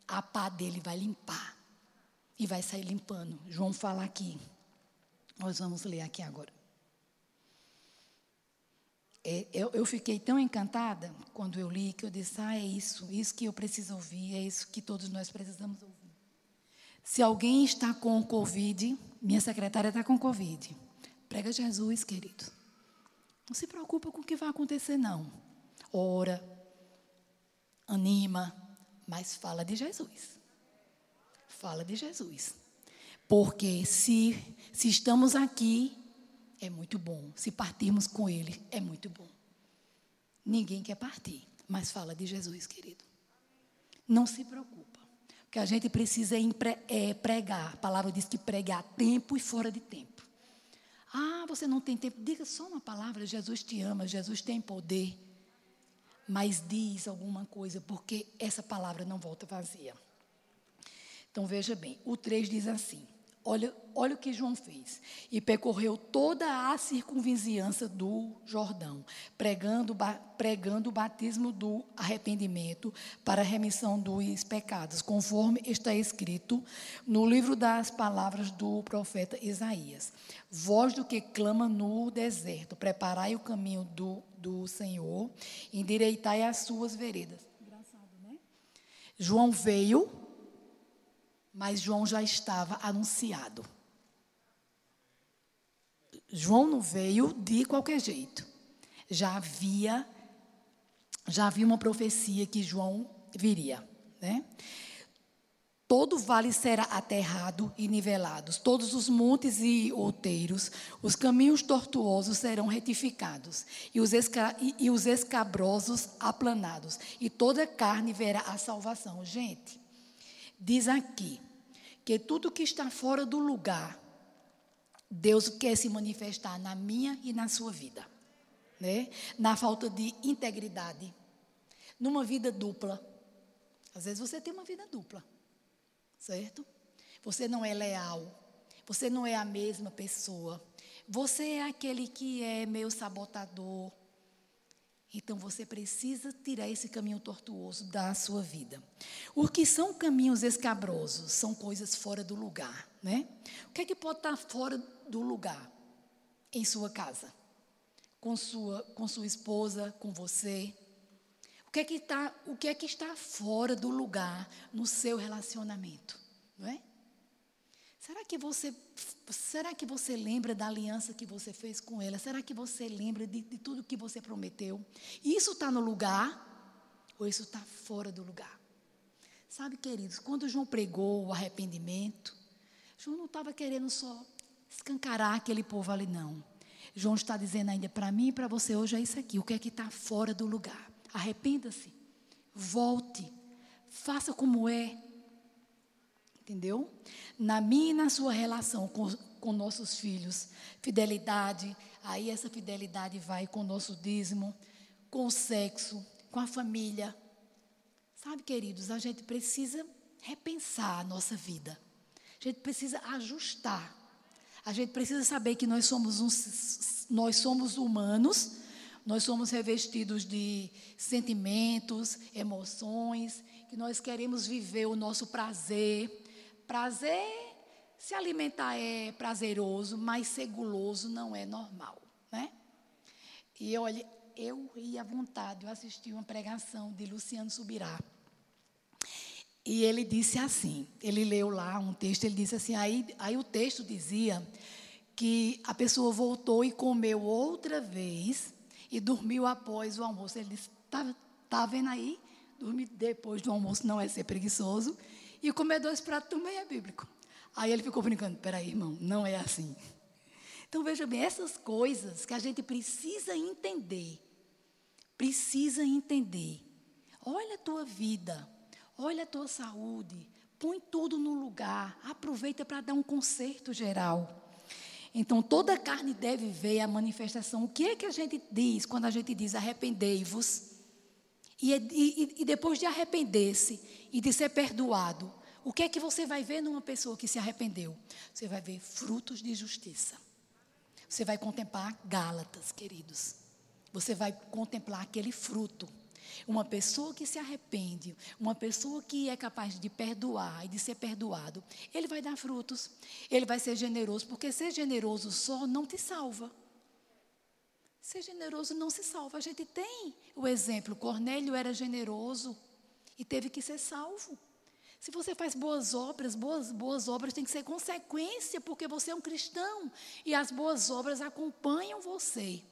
a pá dele vai limpar e vai sair limpando. João fala aqui. Nós vamos ler aqui agora. É, eu, eu, fiquei tão encantada quando eu li que eu disse: ah, é isso, isso que eu preciso ouvir, é isso que todos nós precisamos ouvir. Se alguém está com Covid, minha secretária está com Covid. Prega Jesus, querido. Não se preocupa com o que vai acontecer, não. Ora, anima, mas fala de Jesus. Fala de Jesus. Porque se, se estamos aqui é muito bom. Se partirmos com Ele, é muito bom. Ninguém quer partir, mas fala de Jesus, querido. Não se preocupa. O que a gente precisa é pregar. A palavra diz que pregar a tempo e fora de tempo. Ah, você não tem tempo. Diga só uma palavra: Jesus te ama, Jesus tem poder. Mas diz alguma coisa, porque essa palavra não volta vazia. Então veja bem: o 3 diz assim. Olha, olha o que João fez. E percorreu toda a circunvizinhança do Jordão, pregando, pregando o batismo do arrependimento para a remissão dos pecados, conforme está escrito no livro das palavras do profeta Isaías. Voz do que clama no deserto, preparai o caminho do, do Senhor, endireitai as suas veredas. Engraçado, né? João veio mas João já estava anunciado. João não veio de qualquer jeito. Já havia já havia uma profecia que João viria, né? Todo vale será aterrado e nivelados, todos os montes e outeiros, os caminhos tortuosos serão retificados, e os, esca, e, e os escabrosos aplanados, e toda carne verá a salvação. Gente, diz aqui, que tudo que está fora do lugar, Deus quer se manifestar na minha e na sua vida. Né? Na falta de integridade, numa vida dupla. Às vezes você tem uma vida dupla, certo? Você não é leal, você não é a mesma pessoa, você é aquele que é meio sabotador, então você precisa tirar esse caminho tortuoso da sua vida. O que são caminhos escabrosos? São coisas fora do lugar, né? O que é que pode estar fora do lugar em sua casa? Com sua, com sua esposa, com você? O que é que está, o que é que está fora do lugar no seu relacionamento, não é? Será que você será que você lembra da aliança que você fez com ela? Será que você lembra de, de tudo que você prometeu? Isso está no lugar ou isso está fora do lugar? Sabe, queridos, quando João pregou o arrependimento, João não estava querendo só escancarar aquele povo ali, não. João está dizendo ainda para mim e para você hoje é isso aqui. O que é que está fora do lugar? Arrependa-se. Volte. Faça como é. Entendeu? Na minha e na sua relação com, com nossos filhos, fidelidade, aí essa fidelidade vai com o nosso dízimo, com o sexo, com a família. Sabe, queridos, a gente precisa repensar a nossa vida. A gente precisa ajustar. A gente precisa saber que nós somos, uns, nós somos humanos, Nós somos revestidos de sentimentos, emoções, que nós queremos viver o nosso prazer. Prazer, se alimentar é prazeroso, mas ser guloso não é normal, né? E olha, eu ia à vontade, eu assisti uma pregação de Luciano Subirá. E ele disse assim, ele leu lá um texto, ele disse assim, aí, aí o texto dizia que a pessoa voltou e comeu outra vez e dormiu após o almoço. Ele disse: Está tá vendo aí? Dormir depois do almoço não é ser preguiçoso. E comer dois pratos também é bíblico. Aí ele ficou brincando: Peraí, irmão, não é assim. Então veja bem, essas coisas que a gente precisa entender. Precisa entender. Olha a tua vida, olha a tua saúde, põe tudo no lugar, aproveita para dar um conserto geral. Então, toda carne deve ver a manifestação. O que é que a gente diz quando a gente diz arrependei-vos? E, e, e, depois de arrepender-se e de ser perdoado, o que é que você vai ver numa pessoa que se arrependeu? Você vai ver frutos de justiça. Você vai contemplar Gálatas, queridos. Você vai contemplar aquele fruto. Uma pessoa que se arrepende, uma pessoa que é capaz de perdoar e de ser perdoado, ele vai dar frutos. Ele vai ser generoso, porque ser generoso só não te salva. Ser generoso não se salva. A gente tem o exemplo: Cornélio era generoso e teve que ser salvo. Se você faz boas obras, boas, boas obras têm que ser consequência, porque você é um cristão e as boas obras acompanham você.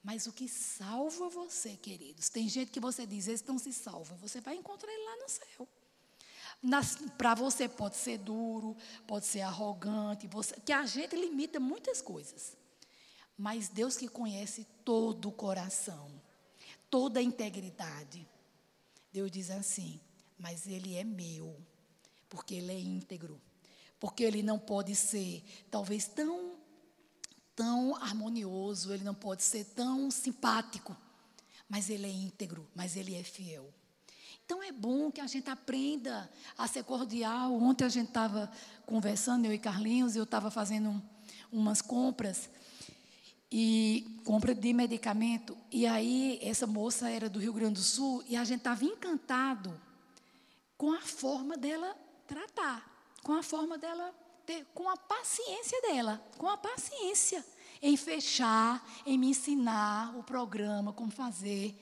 Mas o que salva você, queridos, tem gente que você diz, esse não se salva, você vai encontrar ele lá no céu. Para você pode ser duro, pode ser arrogante, você, que a gente limita muitas coisas. Mas Deus que conhece todo o coração, toda a integridade, Deus diz assim: mas Ele é meu, porque Ele é íntegro, porque Ele não pode ser talvez tão tão harmonioso, ele não pode ser tão simpático, mas ele é íntegro, mas ele é fiel. Então é bom que a gente aprenda a ser cordial. Ontem a gente estava conversando, eu e Carlinhos, eu estava fazendo um, umas compras, e compra de medicamento, e aí essa moça era do Rio Grande do Sul, e a gente estava encantado com a forma dela tratar, com a forma dela ter, com a paciência dela, com a paciência em fechar, em me ensinar o programa, como fazer.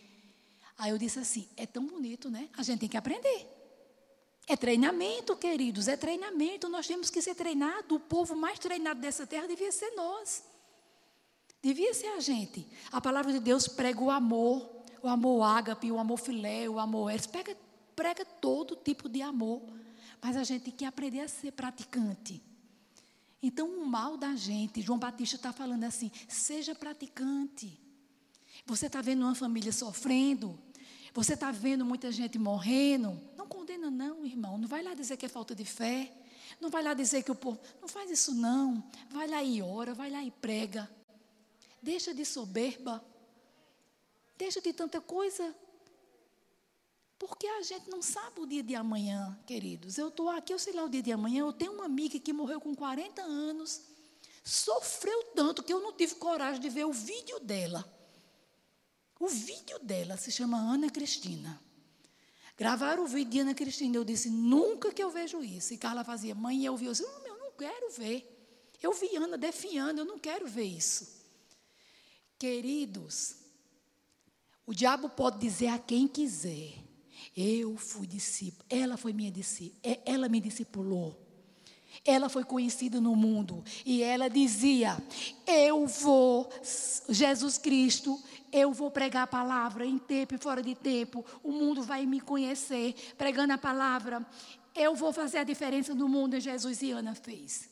Aí eu disse assim: é tão bonito, né? A gente tem que aprender. É treinamento, queridos, é treinamento. Nós temos que ser treinados. O povo mais treinado dessa terra devia ser nós. Devia ser a gente. A palavra de Deus prega o amor, o amor ágape, o amor filé, o amor eres. Prega, prega todo tipo de amor. Mas a gente tem que aprender a ser praticante. Então, o mal da gente, João Batista está falando assim: seja praticante. Você está vendo uma família sofrendo, você está vendo muita gente morrendo. Não condena, não, irmão. Não vai lá dizer que é falta de fé. Não vai lá dizer que o povo. Não faz isso, não. Vai lá e ora, vai lá e prega. Deixa de soberba. Deixa de tanta coisa. Porque a gente não sabe o dia de amanhã, queridos. Eu estou aqui, eu sei lá o dia de amanhã. Eu tenho uma amiga que morreu com 40 anos. Sofreu tanto que eu não tive coragem de ver o vídeo dela. O vídeo dela se chama Ana Cristina. Gravaram o vídeo de Ana Cristina. Eu disse, nunca que eu vejo isso. E Carla fazia, mãe, eu vi. Eu disse, não, eu não quero ver. Eu vi Ana defiando, eu não quero ver isso. Queridos, o diabo pode dizer a quem quiser eu fui discípulo, ela foi minha discípula, é, ela me discipulou. Ela foi conhecida no mundo e ela dizia: Eu vou, Jesus Cristo, eu vou pregar a palavra em tempo e fora de tempo. O mundo vai me conhecer pregando a palavra. Eu vou fazer a diferença no mundo. E Jesus e Ana fez.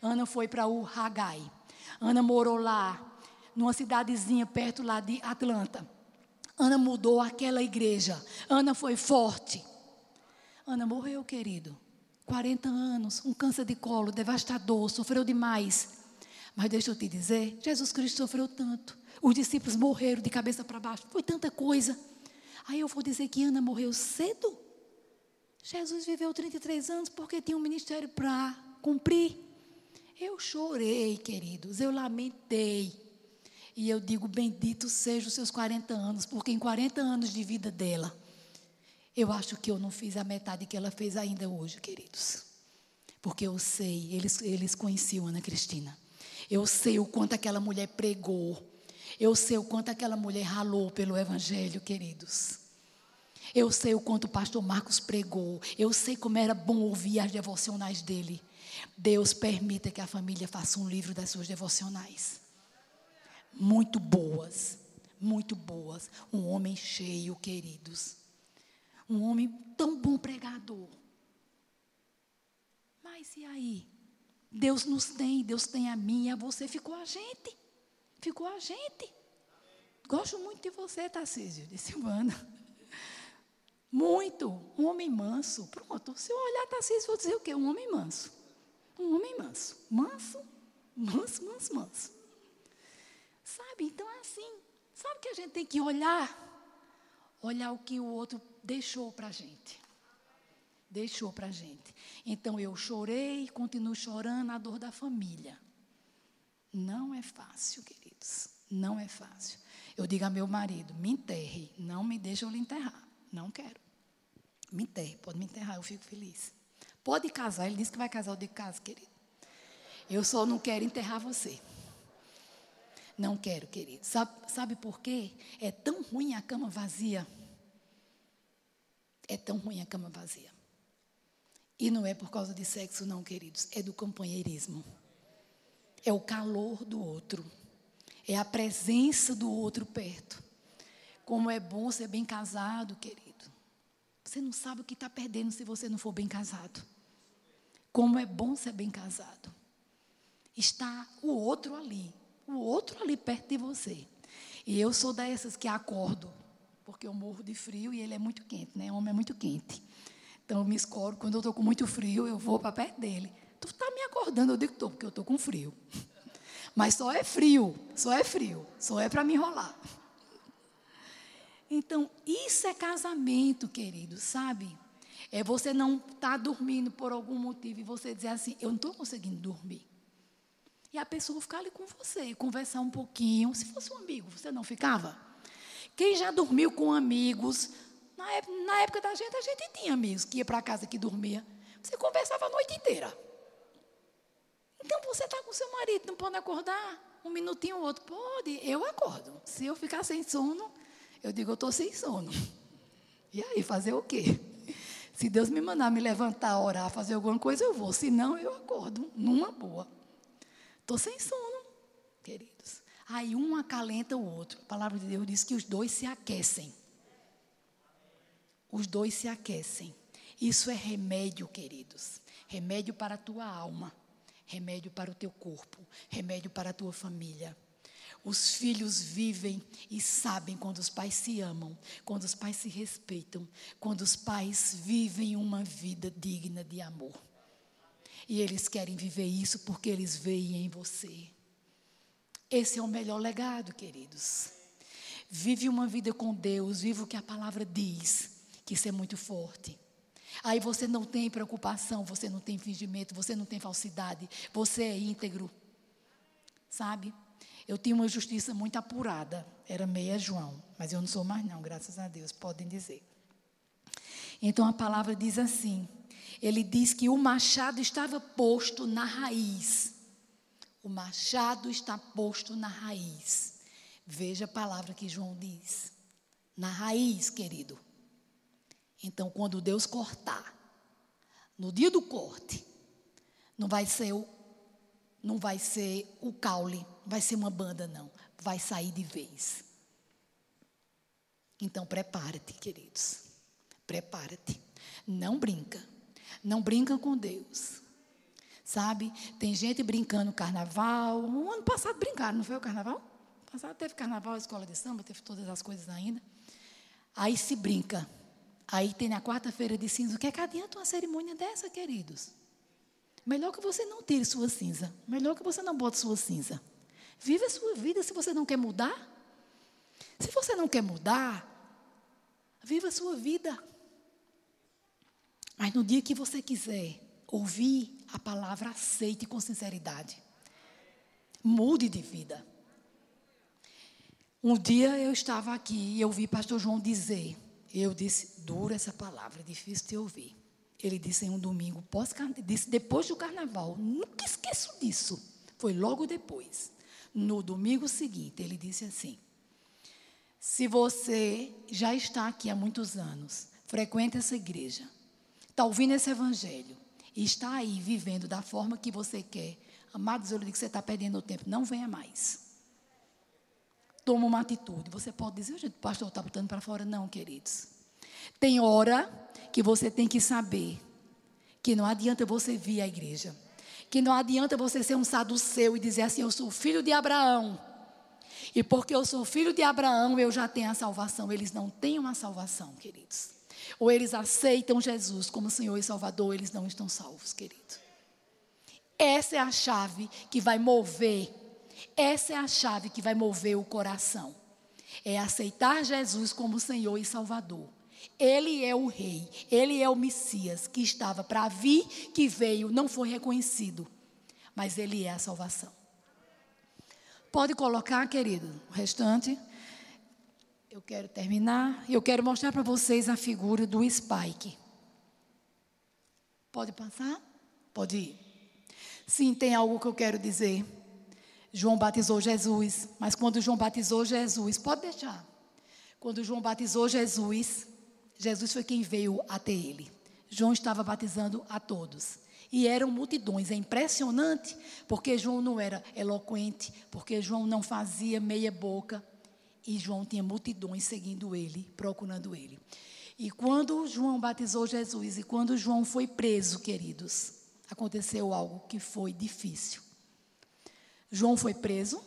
Ana foi para o Hagai. Ana morou lá, numa cidadezinha perto lá de Atlanta. Ana mudou aquela igreja. Ana foi forte. Ana morreu, querido. 40 anos, um câncer de colo devastador, sofreu demais. Mas deixa eu te dizer, Jesus Cristo sofreu tanto. Os discípulos morreram de cabeça para baixo. Foi tanta coisa. Aí eu vou dizer que Ana morreu cedo. Jesus viveu 33 anos porque tinha um ministério para cumprir. Eu chorei, queridos, eu lamentei. E eu digo: bendito seja os seus 40 anos, porque em 40 anos de vida dela, eu acho que eu não fiz a metade que ela fez ainda hoje, queridos. Porque eu sei, eles, eles conheciam Ana Cristina. Eu sei o quanto aquela mulher pregou. Eu sei o quanto aquela mulher ralou pelo Evangelho, queridos. Eu sei o quanto o pastor Marcos pregou. Eu sei como era bom ouvir as devocionais dele. Deus permita que a família faça um livro das suas devocionais. Muito boas, muito boas. Um homem cheio, queridos. Um homem tão bom pregador. Mas e aí? Deus nos tem, Deus tem a mim e a você. Ficou a gente. Ficou a gente. Gosto muito de você, Tarcísio, de Silvana. Muito. Um homem manso. Pronto. Se eu olhar Tarcísio, vou dizer o quê? Um homem manso. Um homem manso. Manso, manso, manso, manso. Sabe? Então é assim. Sabe que a gente tem que olhar? Olhar o que o outro deixou para a gente. Deixou para a gente. Então eu chorei, continuo chorando a dor da família. Não é fácil, queridos. Não é fácil. Eu digo a meu marido: me enterre, não me deixe eu lhe enterrar. Não quero. Me enterre, pode me enterrar, eu fico feliz. Pode casar, ele disse que vai casar, eu digo casa, querido. Eu só não quero enterrar você. Não quero, querido. Sabe, sabe por quê? É tão ruim a cama vazia. É tão ruim a cama vazia. E não é por causa de sexo, não, queridos. É do companheirismo. É o calor do outro. É a presença do outro perto. Como é bom ser bem casado, querido. Você não sabe o que está perdendo se você não for bem casado. Como é bom ser bem casado. Está o outro ali. O outro ali perto de você. E eu sou dessas que acordo porque eu morro de frio e ele é muito quente, né? O homem é muito quente. Então eu me escoro, quando eu estou com muito frio, eu vou para perto dele. Tu está me acordando? Eu digo, estou, porque eu estou com frio. Mas só é frio, só é frio, só é para me enrolar. Então, isso é casamento, querido, sabe? É você não estar tá dormindo por algum motivo e você dizer assim, eu não estou conseguindo dormir. E a pessoa ficar ali com você, conversar um pouquinho. Se fosse um amigo, você não ficava? Quem já dormiu com amigos? Na época, na época da gente, a gente tinha amigos que ia para casa que dormia. Você conversava a noite inteira. Então você está com seu marido, não pode acordar? Um minutinho ou outro. Pode, eu acordo. Se eu ficar sem sono, eu digo, eu estou sem sono. E aí, fazer o quê? Se Deus me mandar me levantar, orar, fazer alguma coisa, eu vou. Se não, eu acordo, numa boa. Estou sem sono, queridos. Aí um acalenta o outro. A palavra de Deus diz que os dois se aquecem. Os dois se aquecem. Isso é remédio, queridos. Remédio para a tua alma. Remédio para o teu corpo. Remédio para a tua família. Os filhos vivem e sabem quando os pais se amam, quando os pais se respeitam, quando os pais vivem uma vida digna de amor. E eles querem viver isso porque eles veem em você. Esse é o melhor legado, queridos. Vive uma vida com Deus, vive o que a palavra diz, que isso é muito forte. Aí você não tem preocupação, você não tem fingimento, você não tem falsidade, você é íntegro. Sabe? Eu tinha uma justiça muito apurada, era meia João, mas eu não sou mais não, graças a Deus, podem dizer. Então a palavra diz assim: ele diz que o machado estava posto na raiz. O machado está posto na raiz. Veja a palavra que João diz. Na raiz, querido. Então, quando Deus cortar, no dia do corte, não vai ser o, não vai ser o caule, vai ser uma banda, não. Vai sair de vez. Então, prepare-te, queridos. Prepare-te. Não brinca. Não brinca com Deus. Sabe? Tem gente brincando carnaval. O ano passado brincaram, não foi o carnaval? No passado teve carnaval, escola de samba, teve todas as coisas ainda. Aí se brinca. Aí tem na quarta-feira de cinza. O que é que adianta uma cerimônia dessa, queridos? Melhor que você não tire sua cinza. Melhor que você não bote sua cinza. Viva a sua vida se você não quer mudar. Se você não quer mudar, viva a sua vida. Mas no dia que você quiser ouvir a palavra aceite com sinceridade. Mude de vida. Um dia eu estava aqui e eu vi pastor João dizer, eu disse, dura essa palavra, é difícil de ouvir. Ele disse em um domingo, pós disse depois do carnaval, nunca esqueço disso. Foi logo depois. No domingo seguinte, ele disse assim: Se você já está aqui há muitos anos, frequenta essa igreja, está ouvindo esse evangelho e está aí vivendo da forma que você quer, amados, eu lhe digo que você está perdendo o tempo, não venha mais. Toma uma atitude. Você pode dizer, o pastor está botando para fora. Não, queridos. Tem hora que você tem que saber que não adianta você vir à igreja. Que não adianta você ser um saduceu e dizer assim: Eu sou filho de Abraão. E porque eu sou filho de Abraão, eu já tenho a salvação. Eles não têm uma salvação, queridos. Ou eles aceitam Jesus como Senhor e Salvador, eles não estão salvos, querido. Essa é a chave que vai mover. Essa é a chave que vai mover o coração. É aceitar Jesus como Senhor e Salvador. Ele é o rei, ele é o Messias que estava para vir, que veio, não foi reconhecido, mas ele é a salvação. Pode colocar, querido, o restante. Eu quero terminar, eu quero mostrar para vocês a figura do Spike. Pode passar? Pode ir. Sim, tem algo que eu quero dizer. João batizou Jesus, mas quando João batizou Jesus, pode deixar. Quando João batizou Jesus, Jesus foi quem veio até ele. João estava batizando a todos. E eram multidões. É impressionante, porque João não era eloquente, porque João não fazia meia boca. E João tinha multidões seguindo ele, procurando ele. E quando João batizou Jesus e quando João foi preso, queridos, aconteceu algo que foi difícil. João foi preso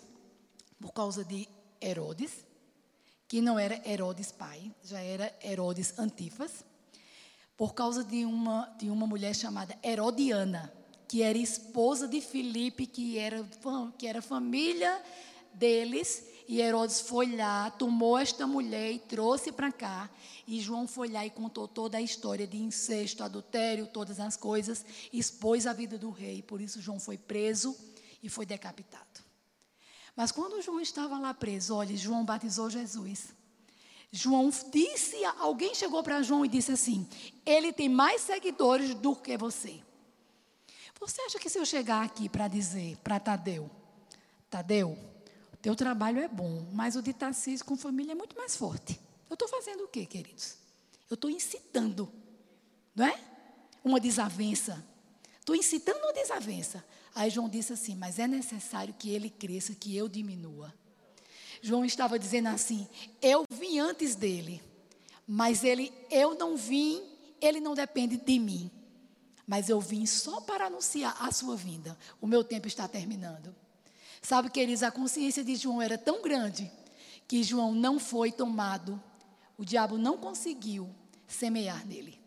por causa de Herodes que não era Herodes pai, já era Herodes Antifas, por causa de uma, de uma mulher chamada Herodiana, que era esposa de Filipe, que era, que era família deles, e Herodes foi lá, tomou esta mulher e trouxe para cá. E João foi lá e contou toda a história de incesto, adultério, todas as coisas, expôs a vida do rei. Por isso João foi preso e foi decapitado. Mas quando João estava lá preso, olha, João batizou Jesus. João disse, alguém chegou para João e disse assim: ele tem mais seguidores do que você. Você acha que se eu chegar aqui para dizer para Tadeu, Tadeu, teu trabalho é bom, mas o de Tarcísio com família é muito mais forte. Eu estou fazendo o quê, queridos? Eu estou incitando, não é? Uma desavença. Estou incitando uma desavença. Aí João disse assim: Mas é necessário que ele cresça, que eu diminua. João estava dizendo assim: Eu vim antes dele, mas ele, eu não vim, ele não depende de mim. Mas eu vim só para anunciar a sua vinda. O meu tempo está terminando. Sabe, queridos, a consciência de João era tão grande que João não foi tomado, o diabo não conseguiu semear nele.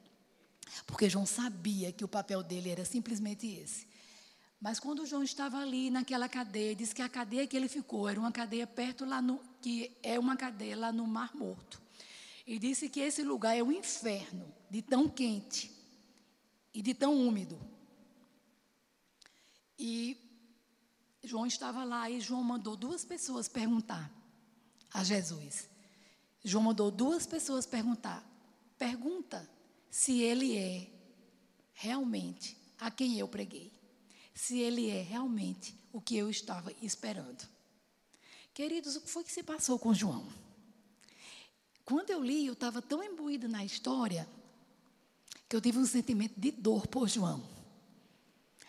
Porque João sabia que o papel dele era simplesmente esse mas quando João estava ali naquela cadeia, disse que a cadeia que ele ficou era uma cadeia perto lá no que é uma cadeia lá no Mar Morto. E disse que esse lugar é um inferno, de tão quente e de tão úmido. E João estava lá e João mandou duas pessoas perguntar a Jesus. João mandou duas pessoas perguntar: pergunta se ele é realmente a quem eu preguei se ele é realmente o que eu estava esperando. Queridos, o que foi que se passou com João? Quando eu li, eu estava tão imbuída na história que eu tive um sentimento de dor por João.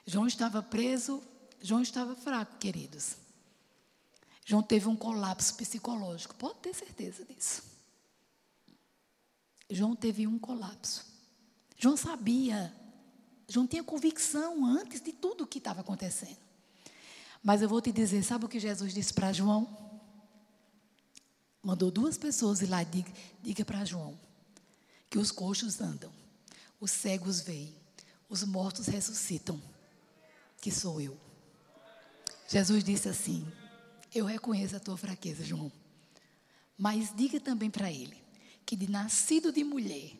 João estava preso, João estava fraco, queridos. João teve um colapso psicológico, pode ter certeza disso. João teve um colapso. João sabia João tinha convicção antes de tudo o que estava acontecendo. Mas eu vou te dizer, sabe o que Jesus disse para João? Mandou duas pessoas ir lá e diga, diga para João que os coxos andam, os cegos veem, os mortos ressuscitam, que sou eu. Jesus disse assim: Eu reconheço a tua fraqueza, João. Mas diga também para ele que de nascido de mulher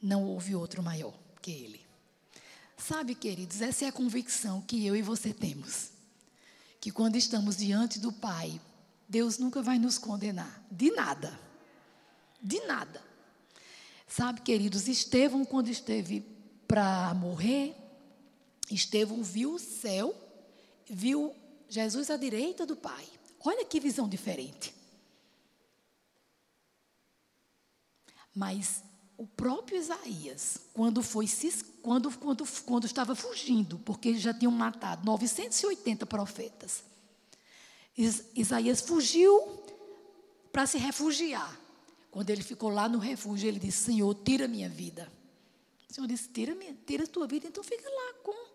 não houve outro maior que ele. Sabe, queridos, essa é a convicção que eu e você temos. Que quando estamos diante do Pai, Deus nunca vai nos condenar. De nada. De nada. Sabe, queridos, Estevão, quando esteve para morrer, Estevão viu o céu, viu Jesus à direita do Pai. Olha que visão diferente. Mas o próprio Isaías, quando foi quando, quando, quando estava fugindo, porque já tinham matado 980 profetas, Isaías fugiu para se refugiar. Quando ele ficou lá no refúgio, ele disse: Senhor, tira minha vida. O Senhor disse: Tira, minha, tira a tua vida, então fica lá com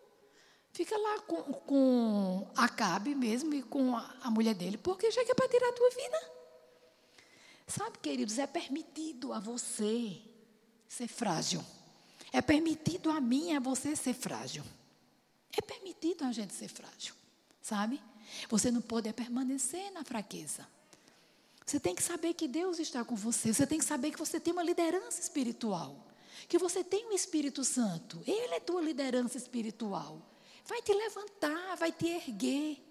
Fica lá com, com Acabe mesmo e com a, a mulher dele, porque já que é para tirar a tua vida. Sabe, queridos, é permitido a você ser frágil. É permitido a mim e a você ser frágil. É permitido a gente ser frágil, sabe? Você não pode permanecer na fraqueza. Você tem que saber que Deus está com você. Você tem que saber que você tem uma liderança espiritual. Que você tem o um Espírito Santo. Ele é tua liderança espiritual vai te levantar, vai te erguer.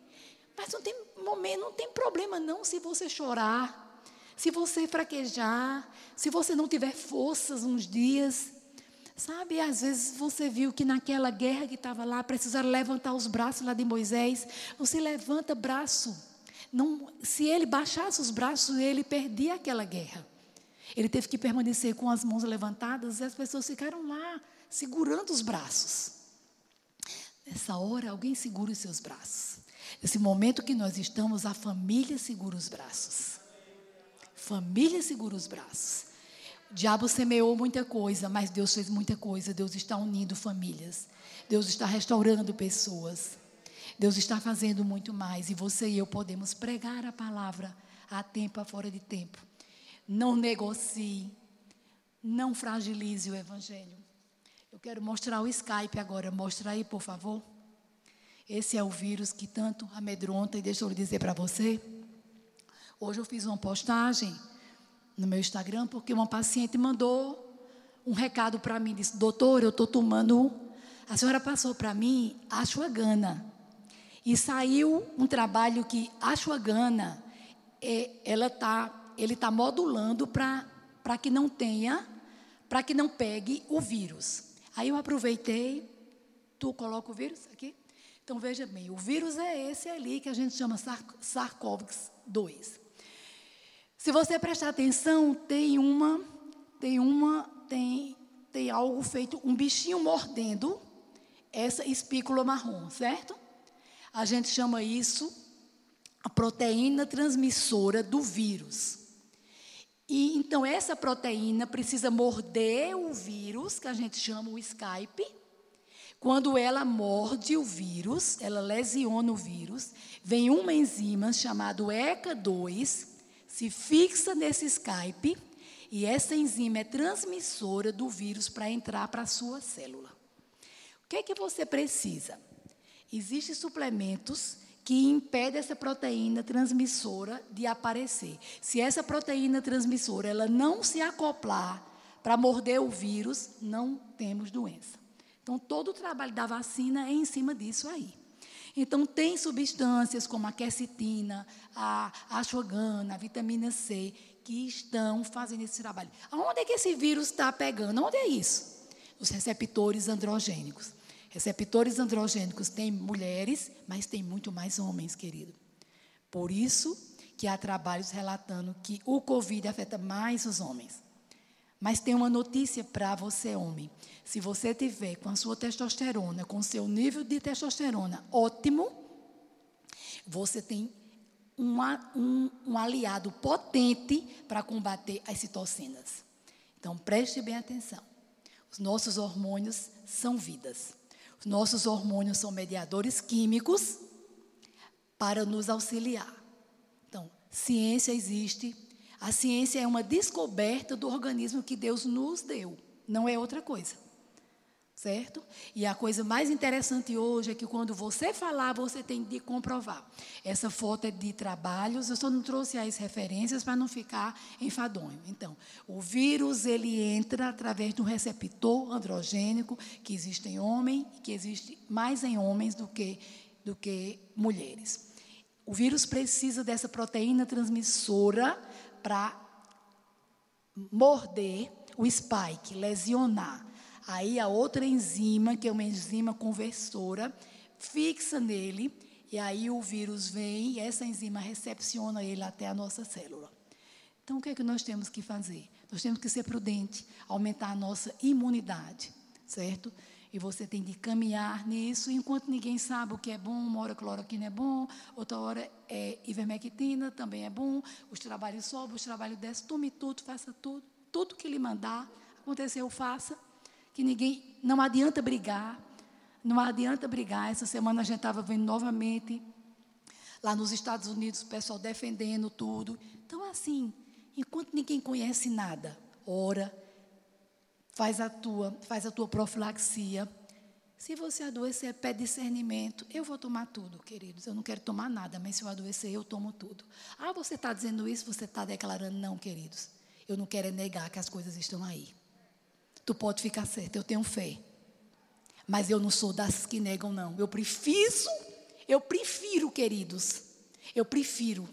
Mas não tem momento, não tem problema não se você chorar, se você fraquejar, se você não tiver forças uns dias. Sabe, às vezes você viu que naquela guerra que estava lá, precisaram levantar os braços lá de Moisés. Você levanta braço. Não, se ele baixasse os braços, ele perdia aquela guerra. Ele teve que permanecer com as mãos levantadas e as pessoas ficaram lá, segurando os braços. Nessa hora, alguém segura os seus braços. Nesse momento que nós estamos, a família segura os braços. Família segura os braços. O diabo semeou muita coisa, mas Deus fez muita coisa. Deus está unindo famílias. Deus está restaurando pessoas. Deus está fazendo muito mais. E você e eu podemos pregar a palavra a tempo, a fora de tempo. Não negocie. Não fragilize o evangelho. Quero mostrar o Skype agora. Mostra aí, por favor. Esse é o vírus que tanto amedronta. E deixa eu dizer para você. Hoje eu fiz uma postagem no meu Instagram porque uma paciente mandou um recado para mim. Disse: Doutor, eu estou tomando. A senhora passou para mim ashwagandha. E saiu um trabalho que ashwagandha, é, ela tá, ele está modulando para que não tenha, para que não pegue o vírus. Aí eu aproveitei, tu coloca o vírus aqui? Então veja bem, o vírus é esse ali que a gente chama SARS-CoV-2. Se você prestar atenção, tem uma, tem uma, tem, tem algo feito, um bichinho mordendo essa espícula marrom, certo? A gente chama isso a proteína transmissora do vírus. E então essa proteína precisa morder o vírus, que a gente chama o Skype. Quando ela morde o vírus, ela lesiona o vírus, vem uma enzima chamada ECA2, se fixa nesse Skype, e essa enzima é transmissora do vírus para entrar para a sua célula. O que é que você precisa? Existem suplementos que impede essa proteína transmissora de aparecer. Se essa proteína transmissora ela não se acoplar para morder o vírus, não temos doença. Então, todo o trabalho da vacina é em cima disso aí. Então, tem substâncias como a quercetina, a ashwagandha, a vitamina C, que estão fazendo esse trabalho. Aonde é que esse vírus está pegando? Onde é isso? Os receptores androgênicos. Receptores androgênicos tem mulheres, mas tem muito mais homens, querido. Por isso que há trabalhos relatando que o Covid afeta mais os homens. Mas tem uma notícia para você, homem. Se você tiver com a sua testosterona, com o seu nível de testosterona ótimo, você tem um, um aliado potente para combater as citocinas. Então preste bem atenção. Os nossos hormônios são vidas. Nossos hormônios são mediadores químicos para nos auxiliar. Então, ciência existe. A ciência é uma descoberta do organismo que Deus nos deu, não é outra coisa certo? E a coisa mais interessante hoje é que quando você falar, você tem de comprovar. Essa foto é de trabalhos, eu só não trouxe as referências para não ficar enfadonho. Então, o vírus ele entra através de um receptor androgênico que existe em homem, que existe mais em homens do que do que mulheres. o vírus precisa dessa proteína transmissora para morder o spike, lesionar. Aí a outra enzima, que é uma enzima conversora, fixa nele e aí o vírus vem e essa enzima recepciona ele até a nossa célula. Então o que é que nós temos que fazer? Nós temos que ser prudente, aumentar a nossa imunidade, certo? E você tem de caminhar nisso, enquanto ninguém sabe o que é bom, uma hora cloroquina é bom, outra hora é ivermectina, também é bom, os trabalhos sobem, os trabalhos descem, tome tudo, faça tudo, tudo que lhe mandar, aconteceu, faça, que ninguém, não adianta brigar, não adianta brigar, essa semana a gente estava vendo novamente, lá nos Estados Unidos, o pessoal defendendo tudo, então assim, enquanto ninguém conhece nada, ora, faz a tua, faz a tua profilaxia. Se você adoecer, pede discernimento. Eu vou tomar tudo, queridos. Eu não quero tomar nada, mas se eu adoecer, eu tomo tudo. Ah, você está dizendo isso, você está declarando, não, queridos. Eu não quero negar que as coisas estão aí. Tu pode ficar certo, eu tenho fé. Mas eu não sou das que negam, não. Eu prefiro, eu prefiro, queridos, eu prefiro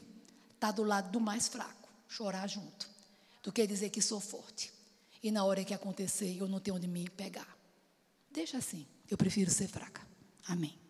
estar do lado do mais fraco, chorar junto, do que dizer que sou forte. E na hora que acontecer, eu não tenho onde me pegar. Deixa assim. Eu prefiro ser fraca. Amém.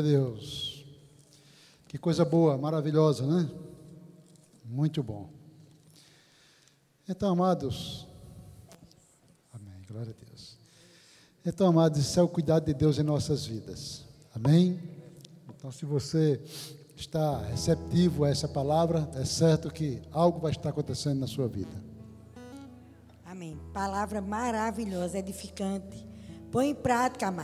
Deus. Que coisa boa, maravilhosa, né? Muito bom. Então, amados. Amém. Glória a Deus. Então, amados, isso é o cuidado de Deus em nossas vidas. Amém? Então, se você está receptivo a essa palavra, é certo que algo vai estar acontecendo na sua vida. Amém. Palavra maravilhosa, edificante. Põe em prática, amado.